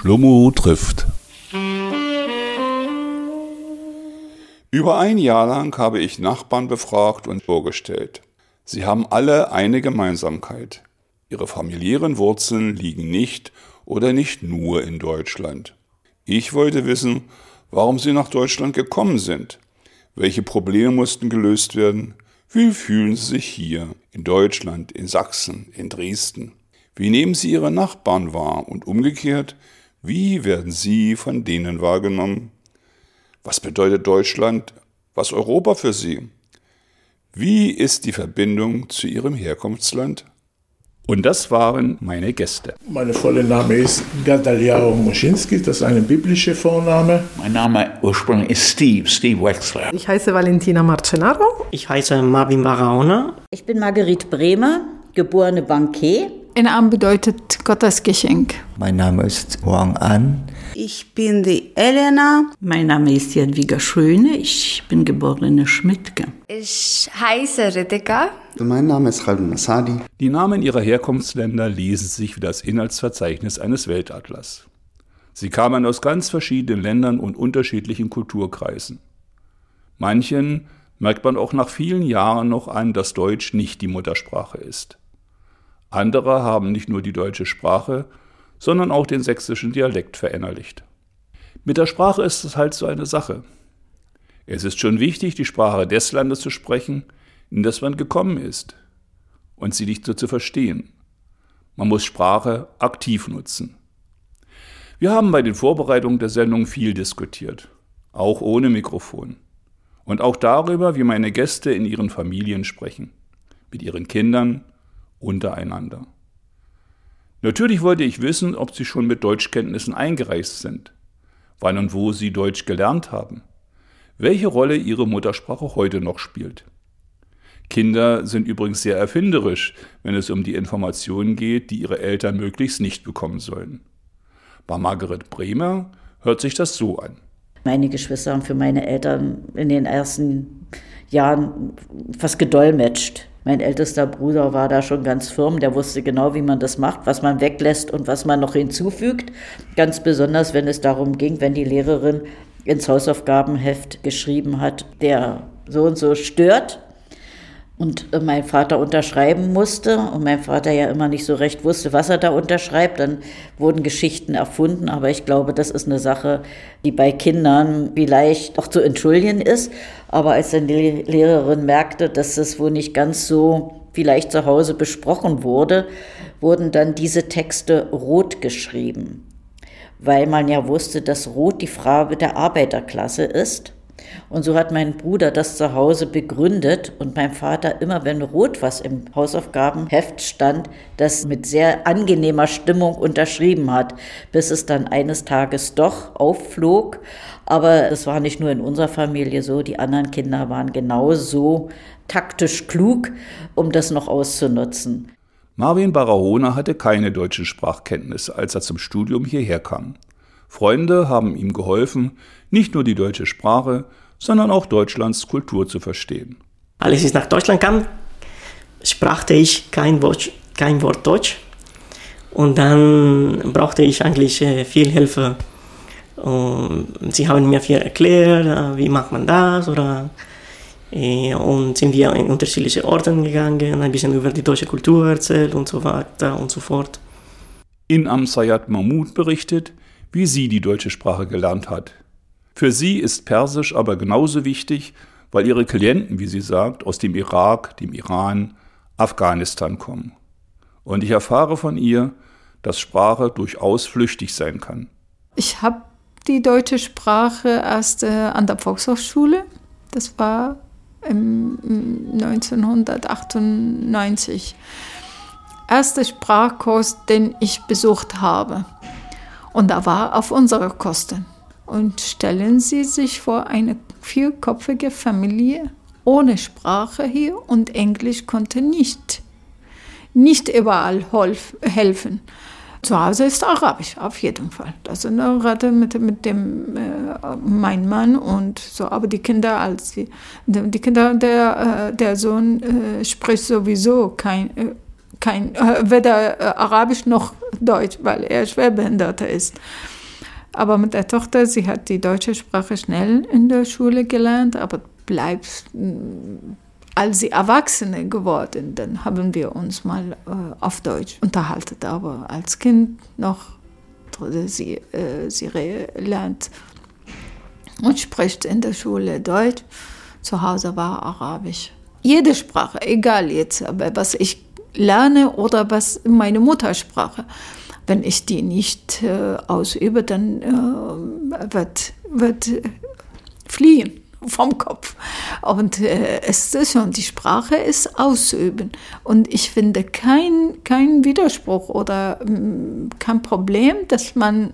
Schlummo trifft. Über ein Jahr lang habe ich Nachbarn befragt und vorgestellt. Sie haben alle eine Gemeinsamkeit. Ihre familiären Wurzeln liegen nicht oder nicht nur in Deutschland. Ich wollte wissen, warum sie nach Deutschland gekommen sind. Welche Probleme mussten gelöst werden? Wie fühlen sie sich hier, in Deutschland, in Sachsen, in Dresden? Wie nehmen sie ihre Nachbarn wahr und umgekehrt, wie werden Sie von denen wahrgenommen? Was bedeutet Deutschland, was Europa für Sie? Wie ist die Verbindung zu Ihrem Herkunftsland? Und das waren meine Gäste. Mein voller Name ist Gadaliao Moschinski, das ist ein biblischer Vorname. Mein Name ursprünglich ist Steve, Steve Wexler. Ich heiße Valentina Marcenaro. Ich heiße Marvin Baraona. Ich bin Marguerite Bremer, geborene Bankier. Ein Name bedeutet Gottes Geschenk. Mein Name ist Huang An. Ich bin die Elena. Mein Name ist Jadwiga Schöne. Ich bin geborene Schmidtke. Ich heiße Rideka. Mein Name ist Khalid Masadi. Die Namen ihrer Herkunftsländer lesen sich wie das Inhaltsverzeichnis eines Weltatlas. Sie kamen aus ganz verschiedenen Ländern und unterschiedlichen Kulturkreisen. Manchen merkt man auch nach vielen Jahren noch an, dass Deutsch nicht die Muttersprache ist. Andere haben nicht nur die deutsche Sprache, sondern auch den sächsischen Dialekt verinnerlicht. Mit der Sprache ist es halt so eine Sache. Es ist schon wichtig, die Sprache des Landes zu sprechen, in das man gekommen ist, und sie nicht so zu verstehen. Man muss Sprache aktiv nutzen. Wir haben bei den Vorbereitungen der Sendung viel diskutiert, auch ohne Mikrofon. Und auch darüber, wie meine Gäste in ihren Familien sprechen, mit ihren Kindern, untereinander. Natürlich wollte ich wissen, ob Sie schon mit Deutschkenntnissen eingereist sind, wann und wo Sie Deutsch gelernt haben, welche Rolle Ihre Muttersprache heute noch spielt. Kinder sind übrigens sehr erfinderisch, wenn es um die Informationen geht, die ihre Eltern möglichst nicht bekommen sollen. Bei Margaret Bremer hört sich das so an. Meine Geschwister haben für meine Eltern in den ersten Jahren fast gedolmetscht. Mein ältester Bruder war da schon ganz firm, der wusste genau, wie man das macht, was man weglässt und was man noch hinzufügt. Ganz besonders, wenn es darum ging, wenn die Lehrerin ins Hausaufgabenheft geschrieben hat, der so und so stört, und äh, mein Vater unterschreiben musste und mein Vater ja immer nicht so recht wusste, was er da unterschreibt, dann wurden Geschichten erfunden, aber ich glaube, das ist eine Sache, die bei Kindern vielleicht auch zu entschuldigen ist, aber als dann die Lehrerin merkte, dass das wohl nicht ganz so vielleicht zu Hause besprochen wurde, wurden dann diese Texte rot geschrieben, weil man ja wusste, dass rot die Farbe der Arbeiterklasse ist und so hat mein Bruder das zu Hause begründet und mein Vater immer, wenn rot was im Hausaufgabenheft stand, das mit sehr angenehmer Stimmung unterschrieben hat, bis es dann eines Tages doch aufflog. Aber das war nicht nur in unserer Familie so, die anderen Kinder waren genauso taktisch klug, um das noch auszunutzen. Marvin Barahona hatte keine deutschen Sprachkenntnisse, als er zum Studium hierher kam. Freunde haben ihm geholfen, nicht nur die deutsche Sprache, sondern auch Deutschlands Kultur zu verstehen. Als ich nach Deutschland kam, sprachte ich kein Wort, kein Wort Deutsch. Und dann brauchte ich eigentlich äh, viel Hilfe. Und sie haben mir viel erklärt, äh, wie macht man das oder äh, und sind wir in unterschiedliche Orte gegangen, ein bisschen über die deutsche Kultur erzählt und so weiter und so fort. In Amsayat Mahmoud berichtet, wie sie die deutsche Sprache gelernt hat. Für sie ist Persisch aber genauso wichtig, weil ihre Klienten, wie sie sagt, aus dem Irak, dem Iran, Afghanistan kommen. Und ich erfahre von ihr, dass Sprache durchaus flüchtig sein kann. Ich habe die deutsche Sprache erst äh, an der Volkshochschule. Das war im 1998. Erster Sprachkurs, den ich besucht habe. Und da war auf unsere Kosten. Und stellen Sie sich vor, eine vierköpfige Familie ohne Sprache hier und Englisch konnte nicht, nicht überall helfen. Zu Hause ist Arabisch, auf jeden Fall. Das eine Rede mit, mit dem, äh, mein Mann und so. Aber die Kinder, als die, die Kinder, der, äh, der Sohn äh, spricht sowieso kein, äh, kein, äh, weder äh, Arabisch noch Deutsch, weil er schwerbehinderter ist. Aber mit der Tochter, sie hat die deutsche Sprache schnell in der Schule gelernt, aber bleibt, mm, als sie Erwachsene geworden, dann haben wir uns mal äh, auf Deutsch unterhalten. Aber als Kind noch, sie, sie lernt und spricht in der Schule Deutsch. Zu Hause war Arabisch. Jede Sprache, egal jetzt, was ich lerne oder was meine Muttersprache. Wenn ich die nicht äh, ausübe, dann äh, wird, wird fliehen vom Kopf. Und äh, es ist schon, die Sprache ist ausüben. Und ich finde kein, kein Widerspruch oder mh, mm, kein Problem, dass man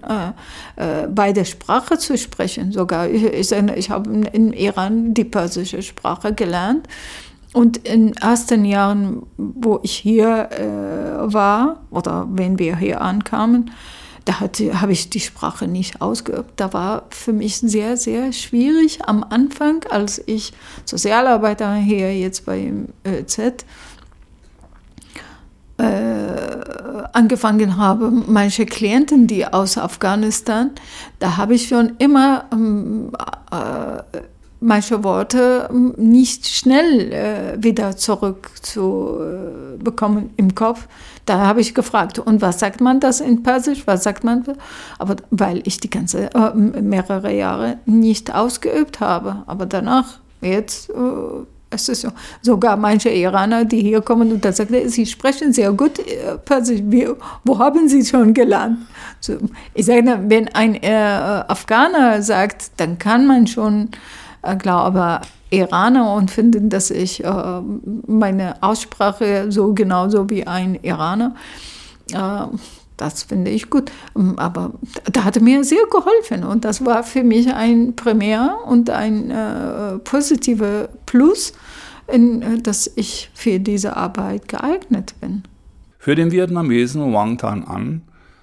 äh, äh, bei der Sprache zu sprechen. Sogar, ich, ich, ich habe im Iran die persische Sprache gelernt. Und in den ersten Jahren, wo ich hier äh, war oder wenn wir hier ankamen, da habe ich die Sprache nicht ausgeübt. Da war für mich sehr, sehr schwierig am Anfang, als ich Sozialarbeiter hier jetzt beim ÖZ äh, angefangen habe, manche Klienten, die aus Afghanistan, da habe ich schon immer ähm, äh, manche Worte ähm, nicht schnell äh, wieder zurück zu äh, im Kopf. Da habe ich gefragt, und was sagt man das in Persisch? Was sagt man? Aber weil ich die ganze äh, mehrere Jahre nicht ausgeübt habe. Aber danach, jetzt, äh, es ist so. Sogar manche Iraner, die hier kommen und da sagen, sie sprechen sehr gut äh, Persisch. Wie, wo haben sie schon gelernt? So, ich sage, wenn ein äh, Afghaner sagt, dann kann man schon glaube Iraner und finden, dass ich äh, meine Aussprache so genauso wie ein Iraner. Äh, das finde ich gut. Ähm, aber da hat mir sehr geholfen und das war für mich ein Primär und ein äh, positiver Plus, in, äh, dass ich für diese Arbeit geeignet bin. Für den Vietnamesen Wang Tan An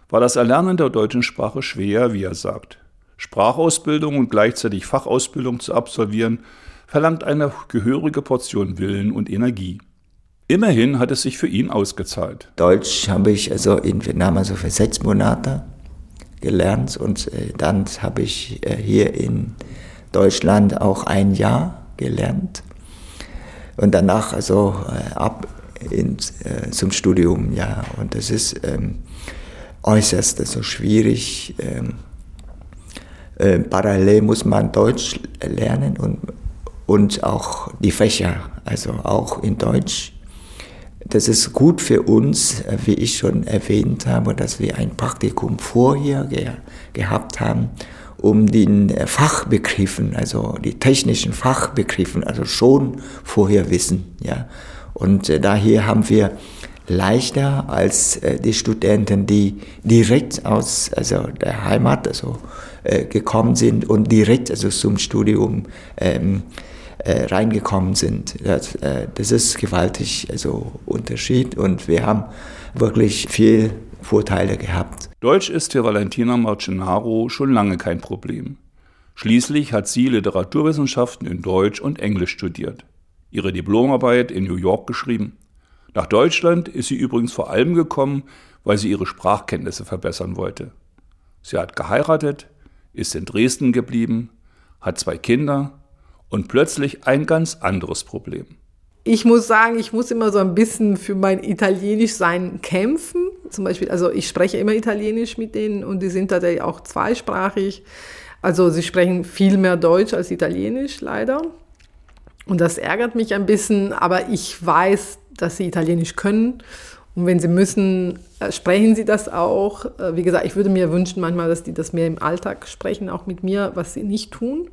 war das Erlernen der deutschen Sprache schwer, wie er sagt. Sprachausbildung und gleichzeitig Fachausbildung zu absolvieren, verlangt eine gehörige Portion Willen und Energie. Immerhin hat es sich für ihn ausgezahlt. Deutsch habe ich also in Vietnam also für sechs Monate gelernt und äh, dann habe ich äh, hier in Deutschland auch ein Jahr gelernt und danach also äh, ab in, zum Studium ja und das ist ähm, äußerst so schwierig ähm, äh, parallel muss man Deutsch lernen und, und auch die Fächer, also auch in Deutsch. Das ist gut für uns, äh, wie ich schon erwähnt habe, dass wir ein Praktikum vorher ge gehabt haben, um den äh, Fachbegriffen, also die technischen Fachbegriffen, also schon vorher wissen. Ja. Und daher haben wir leichter als äh, die Studenten, die direkt aus also der Heimat, also äh, gekommen sind und direkt also zum Studium ähm, äh, reingekommen sind. Das, äh, das ist gewaltig also Unterschied und wir haben wirklich viel Vorteile gehabt. Deutsch ist für Valentina Marcenaro schon lange kein Problem. Schließlich hat sie Literaturwissenschaften in Deutsch und Englisch studiert, ihre Diplomarbeit in New York geschrieben. Nach Deutschland ist sie übrigens vor allem gekommen, weil sie ihre Sprachkenntnisse verbessern wollte. Sie hat geheiratet, ist in Dresden geblieben, hat zwei Kinder und plötzlich ein ganz anderes Problem. Ich muss sagen, ich muss immer so ein bisschen für mein Italienischsein kämpfen. Zum Beispiel, also ich spreche immer Italienisch mit denen und die sind tatsächlich auch zweisprachig. Also sie sprechen viel mehr Deutsch als Italienisch leider. Und das ärgert mich ein bisschen, aber ich weiß, dass sie Italienisch können und wenn sie müssen, äh, sprechen sie das auch. Äh, wie gesagt, ich würde mir wünschen manchmal, dass die das mehr im Alltag sprechen, auch mit mir, was sie nicht tun.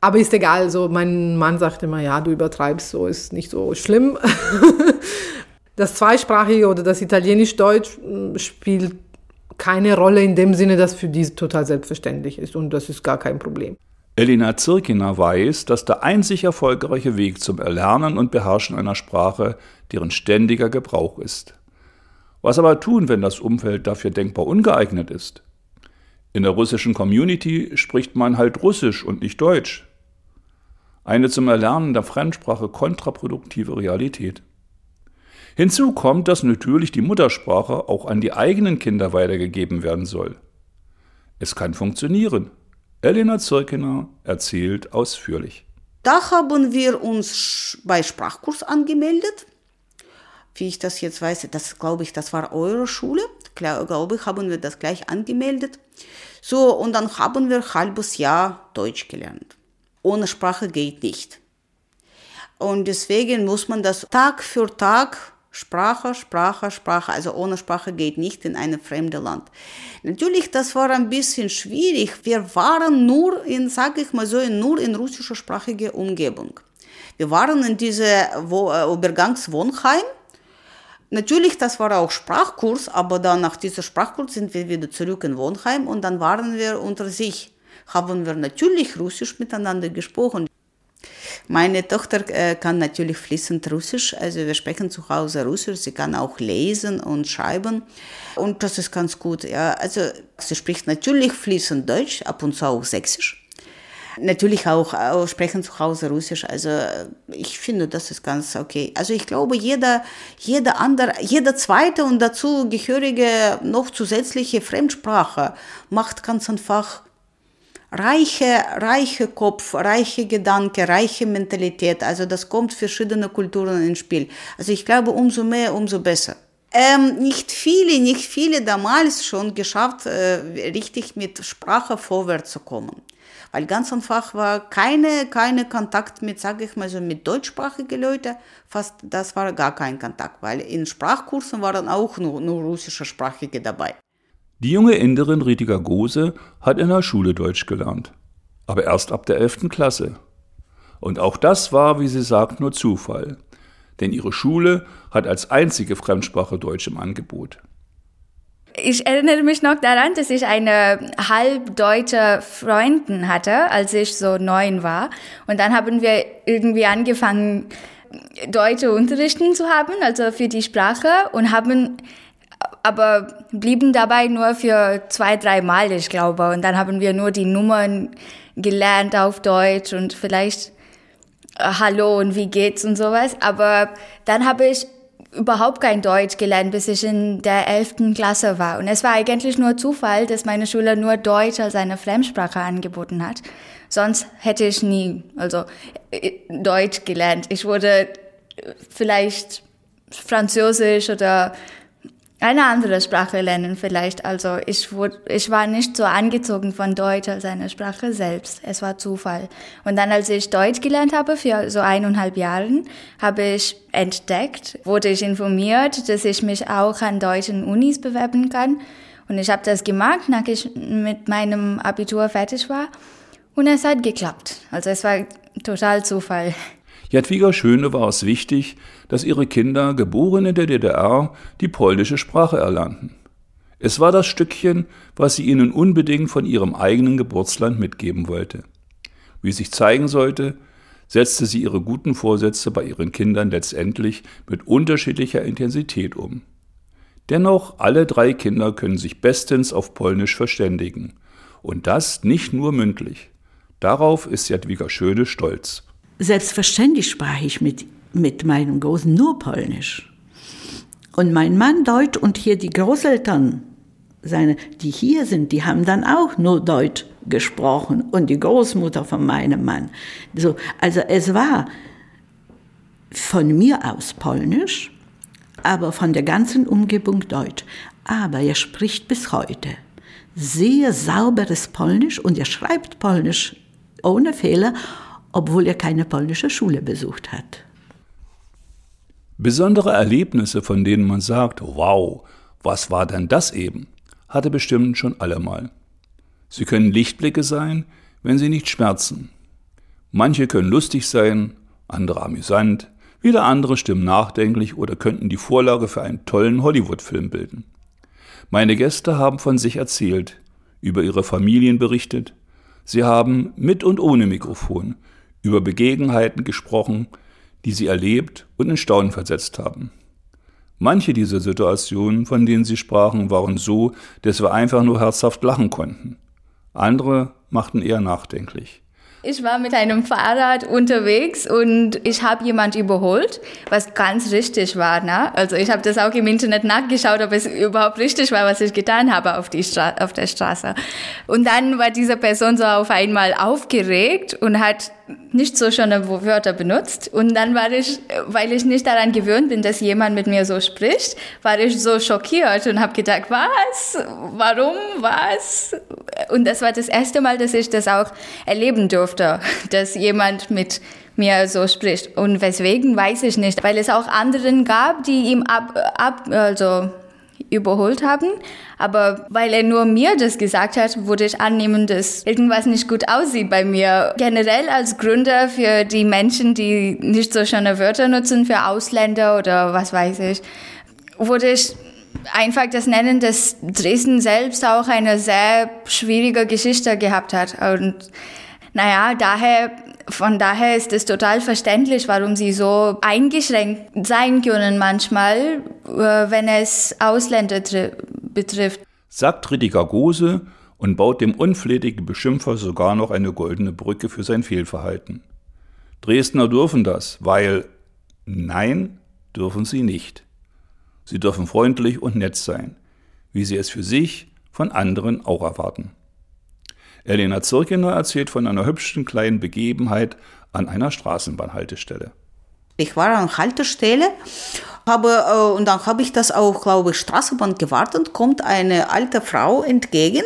Aber ist egal, so mein Mann sagt immer, ja, du übertreibst, so ist nicht so schlimm. das Zweisprachige oder das Italienisch-Deutsch hm, spielt keine Rolle in dem Sinne, dass für die total selbstverständlich ist und das ist gar kein Problem. Elina Zirkiner weiß, dass der einzig erfolgreiche Weg zum Erlernen und Beherrschen einer Sprache deren ständiger Gebrauch ist. Was aber tun, wenn das Umfeld dafür denkbar ungeeignet ist? In der russischen Community spricht man halt Russisch und nicht Deutsch. Eine zum Erlernen der Fremdsprache kontraproduktive Realität. Hinzu kommt, dass natürlich die Muttersprache auch an die eigenen Kinder weitergegeben werden soll. Es kann funktionieren. Elena Zirkener erzählt ausführlich. Da haben wir uns bei Sprachkurs angemeldet. Wie ich das jetzt weiß, das glaube ich, das war eure Schule. Glaube ich, haben wir das gleich angemeldet. So, und dann haben wir ein halbes Jahr Deutsch gelernt. Ohne Sprache geht nicht. Und deswegen muss man das Tag für Tag Sprache, Sprache, Sprache, also ohne Sprache geht nicht in ein fremdes Land. Natürlich, das war ein bisschen schwierig. Wir waren nur in, sage ich mal so, nur in russischsprachige Umgebung. Wir waren in diese äh, Übergangswohnheim. Natürlich, das war auch Sprachkurs, aber dann nach diesem Sprachkurs sind wir wieder zurück in Wohnheim und dann waren wir unter sich. Haben wir natürlich Russisch miteinander gesprochen. Meine Tochter äh, kann natürlich fließend Russisch, also wir sprechen zu Hause Russisch. Sie kann auch lesen und schreiben und das ist ganz gut. Ja, also sie spricht natürlich fließend Deutsch, ab und zu auch Sächsisch. Natürlich auch, auch sprechen zu Hause Russisch. Also ich finde, das ist ganz okay. Also ich glaube, jeder, jeder andere, jeder zweite und dazu gehörige noch zusätzliche Fremdsprache macht ganz einfach reiche, reiche Kopf, reiche Gedanke, reiche Mentalität. Also das kommt verschiedene Kulturen ins Spiel. Also ich glaube, umso mehr, umso besser. Ähm, nicht viele, nicht viele damals schon geschafft, äh, richtig mit Sprache vorwärts zu kommen. Weil ganz einfach war keine, keine Kontakt mit, sage ich mal so, mit deutschsprachigen Leuten. Fast, das war gar kein Kontakt, weil in Sprachkursen waren auch nur, nur russische Sprachige dabei. Die junge Inderin Ritiger Gose hat in der Schule Deutsch gelernt, aber erst ab der 11. Klasse. Und auch das war, wie sie sagt, nur Zufall, denn ihre Schule hat als einzige Fremdsprache Deutsch im Angebot. Ich erinnere mich noch daran, dass ich eine halbdeutsche Freundin hatte, als ich so neun war. Und dann haben wir irgendwie angefangen, deutsche Unterrichten zu haben, also für die Sprache, und haben aber blieben dabei nur für zwei, drei Mal, ich glaube. Und dann haben wir nur die Nummern gelernt auf Deutsch und vielleicht äh, Hallo und wie geht's und sowas. Aber dann habe ich überhaupt kein Deutsch gelernt, bis ich in der elften Klasse war. Und es war eigentlich nur Zufall, dass meine Schule nur Deutsch als eine Fremdsprache angeboten hat. Sonst hätte ich nie, also äh, Deutsch gelernt. Ich wurde vielleicht Französisch oder eine andere Sprache lernen vielleicht. Also ich, wurde, ich war nicht so angezogen von Deutsch als eine Sprache selbst. Es war Zufall. Und dann, als ich Deutsch gelernt habe, für so eineinhalb Jahren, habe ich entdeckt, wurde ich informiert, dass ich mich auch an deutschen Unis bewerben kann. Und ich habe das gemacht, nachdem ich mit meinem Abitur fertig war. Und es hat geklappt. Also es war total Zufall. Jadwiga Schöne war es wichtig, dass ihre Kinder, geboren in der DDR, die polnische Sprache erlernten. Es war das Stückchen, was sie ihnen unbedingt von ihrem eigenen Geburtsland mitgeben wollte. Wie sich zeigen sollte, setzte sie ihre guten Vorsätze bei ihren Kindern letztendlich mit unterschiedlicher Intensität um. Dennoch, alle drei Kinder können sich bestens auf Polnisch verständigen. Und das nicht nur mündlich. Darauf ist Jadwiga Schöne stolz. Selbstverständlich sprach ich mit, mit meinem Großen nur Polnisch. Und mein Mann Deutsch und hier die Großeltern, seine, die hier sind, die haben dann auch nur Deutsch gesprochen und die Großmutter von meinem Mann. So, also es war von mir aus Polnisch, aber von der ganzen Umgebung Deutsch. Aber er spricht bis heute sehr sauberes Polnisch und er schreibt Polnisch ohne Fehler obwohl er keine polnische Schule besucht hat. Besondere Erlebnisse, von denen man sagt, wow, was war denn das eben, hatte bestimmt schon allemal. Sie können Lichtblicke sein, wenn sie nicht schmerzen. Manche können lustig sein, andere amüsant, wieder andere stimmen nachdenklich oder könnten die Vorlage für einen tollen Hollywood-Film bilden. Meine Gäste haben von sich erzählt, über ihre Familien berichtet, sie haben mit und ohne Mikrofon über Begebenheiten gesprochen, die sie erlebt und in Staunen versetzt haben. Manche dieser Situationen, von denen sie sprachen, waren so, dass wir einfach nur herzhaft lachen konnten. Andere machten eher nachdenklich. Ich war mit einem Fahrrad unterwegs und ich habe jemand überholt, was ganz richtig war. Ne? Also ich habe das auch im Internet nachgeschaut, ob es überhaupt richtig war, was ich getan habe auf, die Stra auf der Straße. Und dann war diese Person so auf einmal aufgeregt und hat nicht so schöne Wörter benutzt. Und dann war ich, weil ich nicht daran gewöhnt bin, dass jemand mit mir so spricht, war ich so schockiert und habe gedacht, was? Warum? Was? Und das war das erste Mal, dass ich das auch erleben durfte, dass jemand mit mir so spricht. Und weswegen, weiß ich nicht, weil es auch anderen gab, die ihm ab, ab also überholt haben. Aber weil er nur mir das gesagt hat, wurde ich annehmen, dass irgendwas nicht gut aussieht bei mir. Generell als Gründer für die Menschen, die nicht so schöne Wörter nutzen, für Ausländer oder was weiß ich, wurde ich einfach das nennen, dass Dresden selbst auch eine sehr schwierige Geschichte gehabt hat. Und naja, daher, von daher ist es total verständlich, warum sie so eingeschränkt sein können manchmal, äh, wenn es Ausländer betrifft. Sagt Rüdiger Gose und baut dem unflätigen Beschimpfer sogar noch eine goldene Brücke für sein Fehlverhalten. Dresdner dürfen das, weil nein, dürfen sie nicht. Sie dürfen freundlich und nett sein, wie sie es für sich von anderen auch erwarten. Elena Zirkener erzählt von einer hübschen kleinen Begebenheit an einer Straßenbahnhaltestelle. Ich war an Haltestelle, habe, äh, und dann habe ich das auch, glaube ich, Straßenbahn gewartet, kommt eine alte Frau entgegen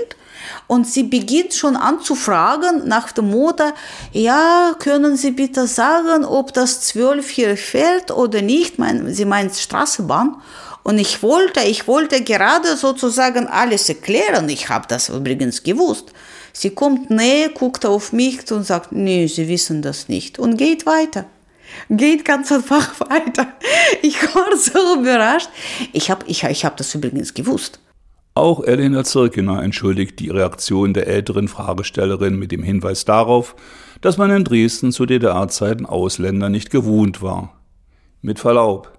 und sie beginnt schon an zu fragen nach dem Motto, ja, können Sie bitte sagen, ob das 12 hier fährt oder nicht? Sie meint Straßenbahn. Und ich wollte, ich wollte gerade sozusagen alles erklären. Ich habe das übrigens gewusst. Sie kommt näher, guckt auf mich und sagt, nee, Sie wissen das nicht und geht weiter. Geht ganz einfach weiter. Ich war so überrascht. Ich habe ich, ich hab das übrigens gewusst. Auch Elena Zirkener entschuldigt die Reaktion der älteren Fragestellerin mit dem Hinweis darauf, dass man in Dresden zu DDR-Zeiten Ausländer nicht gewohnt war. Mit Verlaub,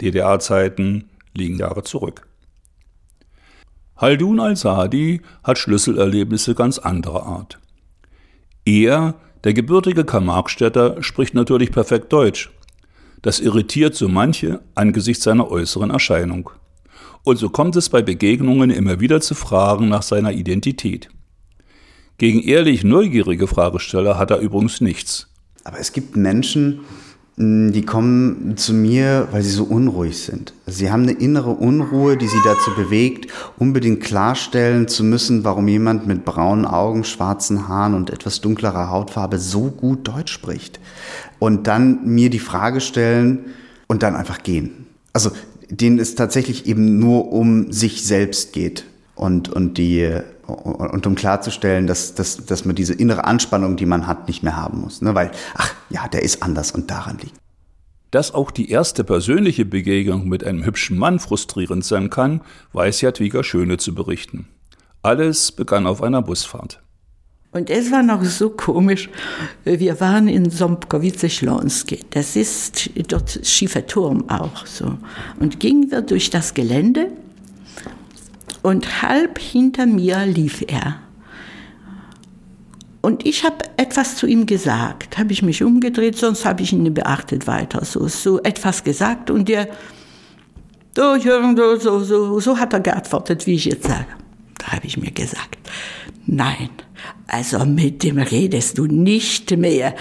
DDR-Zeiten liegen Jahre zurück. Haldun al-Sadi hat Schlüsselerlebnisse ganz anderer Art. Er, der gebürtige Karl-Marx-Städter, spricht natürlich perfekt Deutsch. Das irritiert so manche angesichts seiner äußeren Erscheinung. Und so kommt es bei Begegnungen immer wieder zu Fragen nach seiner Identität. Gegen ehrlich neugierige Fragesteller hat er übrigens nichts. Aber es gibt Menschen, die kommen zu mir, weil sie so unruhig sind. Sie haben eine innere Unruhe, die sie dazu bewegt, unbedingt klarstellen zu müssen, warum jemand mit braunen Augen, schwarzen Haaren und etwas dunklerer Hautfarbe so gut Deutsch spricht. Und dann mir die Frage stellen und dann einfach gehen. Also denen es tatsächlich eben nur um sich selbst geht und, und die und um klarzustellen, dass, dass, dass man diese innere Anspannung, die man hat, nicht mehr haben muss. Ne? Weil, ach ja, der ist anders und daran liegt. Dass auch die erste persönliche Begegnung mit einem hübschen Mann frustrierend sein kann, weiß Jadwiga Schöne zu berichten. Alles begann auf einer Busfahrt. Und es war noch so komisch. Wir waren in Sompkowice-Schlonski. Das ist dort schiefer Turm auch so. Und gingen wir durch das Gelände und halb hinter mir lief er. Und ich habe etwas zu ihm gesagt, habe ich mich umgedreht, sonst habe ich ihn nicht beachtet weiter. So, so etwas gesagt und der, so, so, so, so hat er geantwortet, wie ich jetzt sage. Da habe ich mir gesagt, nein, also mit dem redest du nicht mehr.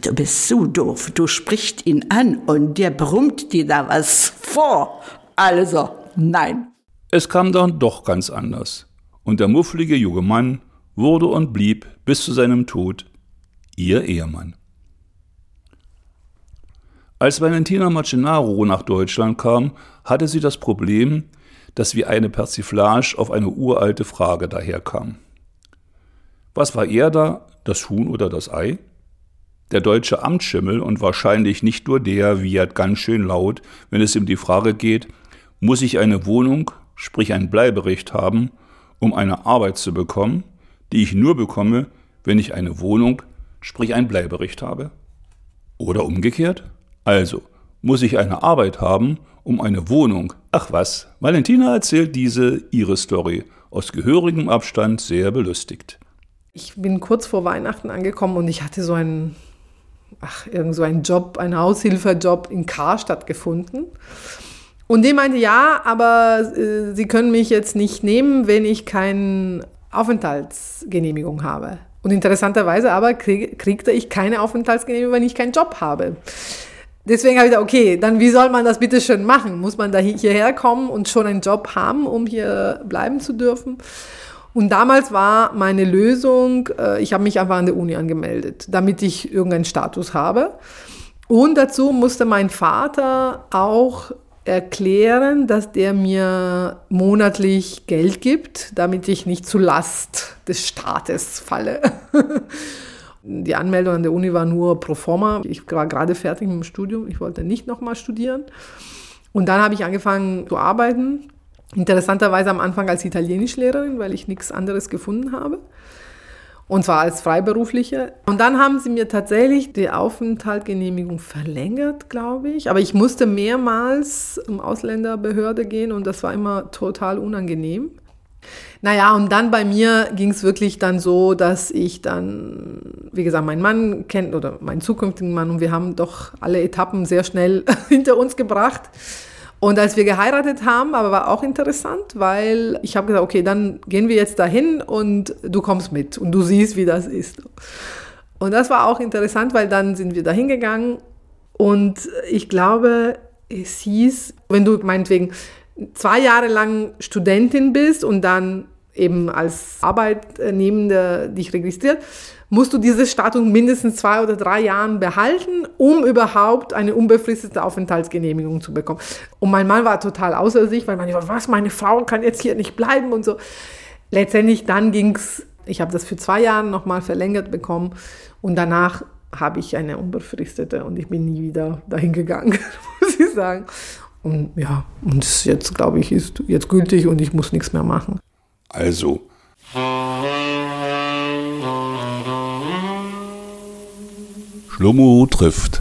Du bist so doof. Du sprichst ihn an und der brummt dir da was vor. Also, nein. Es kam dann doch ganz anders. Und der mufflige junge Mann wurde und blieb bis zu seinem Tod ihr Ehemann. Als Valentina Macenaro nach Deutschland kam, hatte sie das Problem, dass wie eine Persiflage auf eine uralte Frage daherkam. Was war er da, das Huhn oder das Ei? Der deutsche Amtsschimmel und wahrscheinlich nicht nur der wiehert ganz schön laut, wenn es um die Frage geht, muss ich eine Wohnung, sprich ein Bleiberecht haben, um eine Arbeit zu bekommen, die ich nur bekomme, wenn ich eine Wohnung, sprich ein Bleiberecht habe? Oder umgekehrt? Also, muss ich eine Arbeit haben, um eine Wohnung? Ach was, Valentina erzählt diese ihre Story, aus gehörigem Abstand sehr belustigt. Ich bin kurz vor Weihnachten angekommen und ich hatte so einen, ach, irgend so einen Job, einen Aushilfejob in Karstadt gefunden. Und die meinte, ja, aber äh, Sie können mich jetzt nicht nehmen, wenn ich keine Aufenthaltsgenehmigung habe. Und interessanterweise aber krieg, kriegte ich keine Aufenthaltsgenehmigung, wenn ich keinen Job habe. Deswegen habe ich gesagt, okay, dann wie soll man das bitte schön machen? Muss man da hierher kommen und schon einen Job haben, um hier bleiben zu dürfen? Und damals war meine Lösung, äh, ich habe mich einfach an der Uni angemeldet, damit ich irgendeinen Status habe. Und dazu musste mein Vater auch erklären, dass der mir monatlich Geld gibt, damit ich nicht zu Last des Staates falle. Die Anmeldung an der Uni war nur pro forma. Ich war gerade fertig mit dem Studium. Ich wollte nicht nochmal studieren. Und dann habe ich angefangen zu arbeiten. Interessanterweise am Anfang als Italienischlehrerin, weil ich nichts anderes gefunden habe. Und zwar als Freiberufliche. Und dann haben sie mir tatsächlich die Aufenthaltsgenehmigung verlängert, glaube ich. Aber ich musste mehrmals um Ausländerbehörde gehen und das war immer total unangenehm. Naja, und dann bei mir ging es wirklich dann so, dass ich dann, wie gesagt, meinen Mann kennt oder meinen zukünftigen Mann und wir haben doch alle Etappen sehr schnell hinter uns gebracht. Und als wir geheiratet haben, aber war auch interessant, weil ich habe gesagt, okay, dann gehen wir jetzt dahin und du kommst mit und du siehst, wie das ist. Und das war auch interessant, weil dann sind wir dahin gegangen und ich glaube, es hieß, wenn du meinetwegen zwei Jahre lang Studentin bist und dann eben als Arbeitnehmende dich registriert, musst du diese Status mindestens zwei oder drei Jahren behalten, um überhaupt eine unbefristete Aufenthaltsgenehmigung zu bekommen. Und mein Mann war total außer sich, weil man dachte, was, meine Frau kann jetzt hier nicht bleiben und so. Letztendlich dann ging es, ich habe das für zwei Jahre nochmal verlängert bekommen und danach habe ich eine unbefristete und ich bin nie wieder dahin gegangen, muss ich sagen. Und ja, und jetzt glaube ich, ist jetzt gültig und ich muss nichts mehr machen. Also, Schlummo trifft.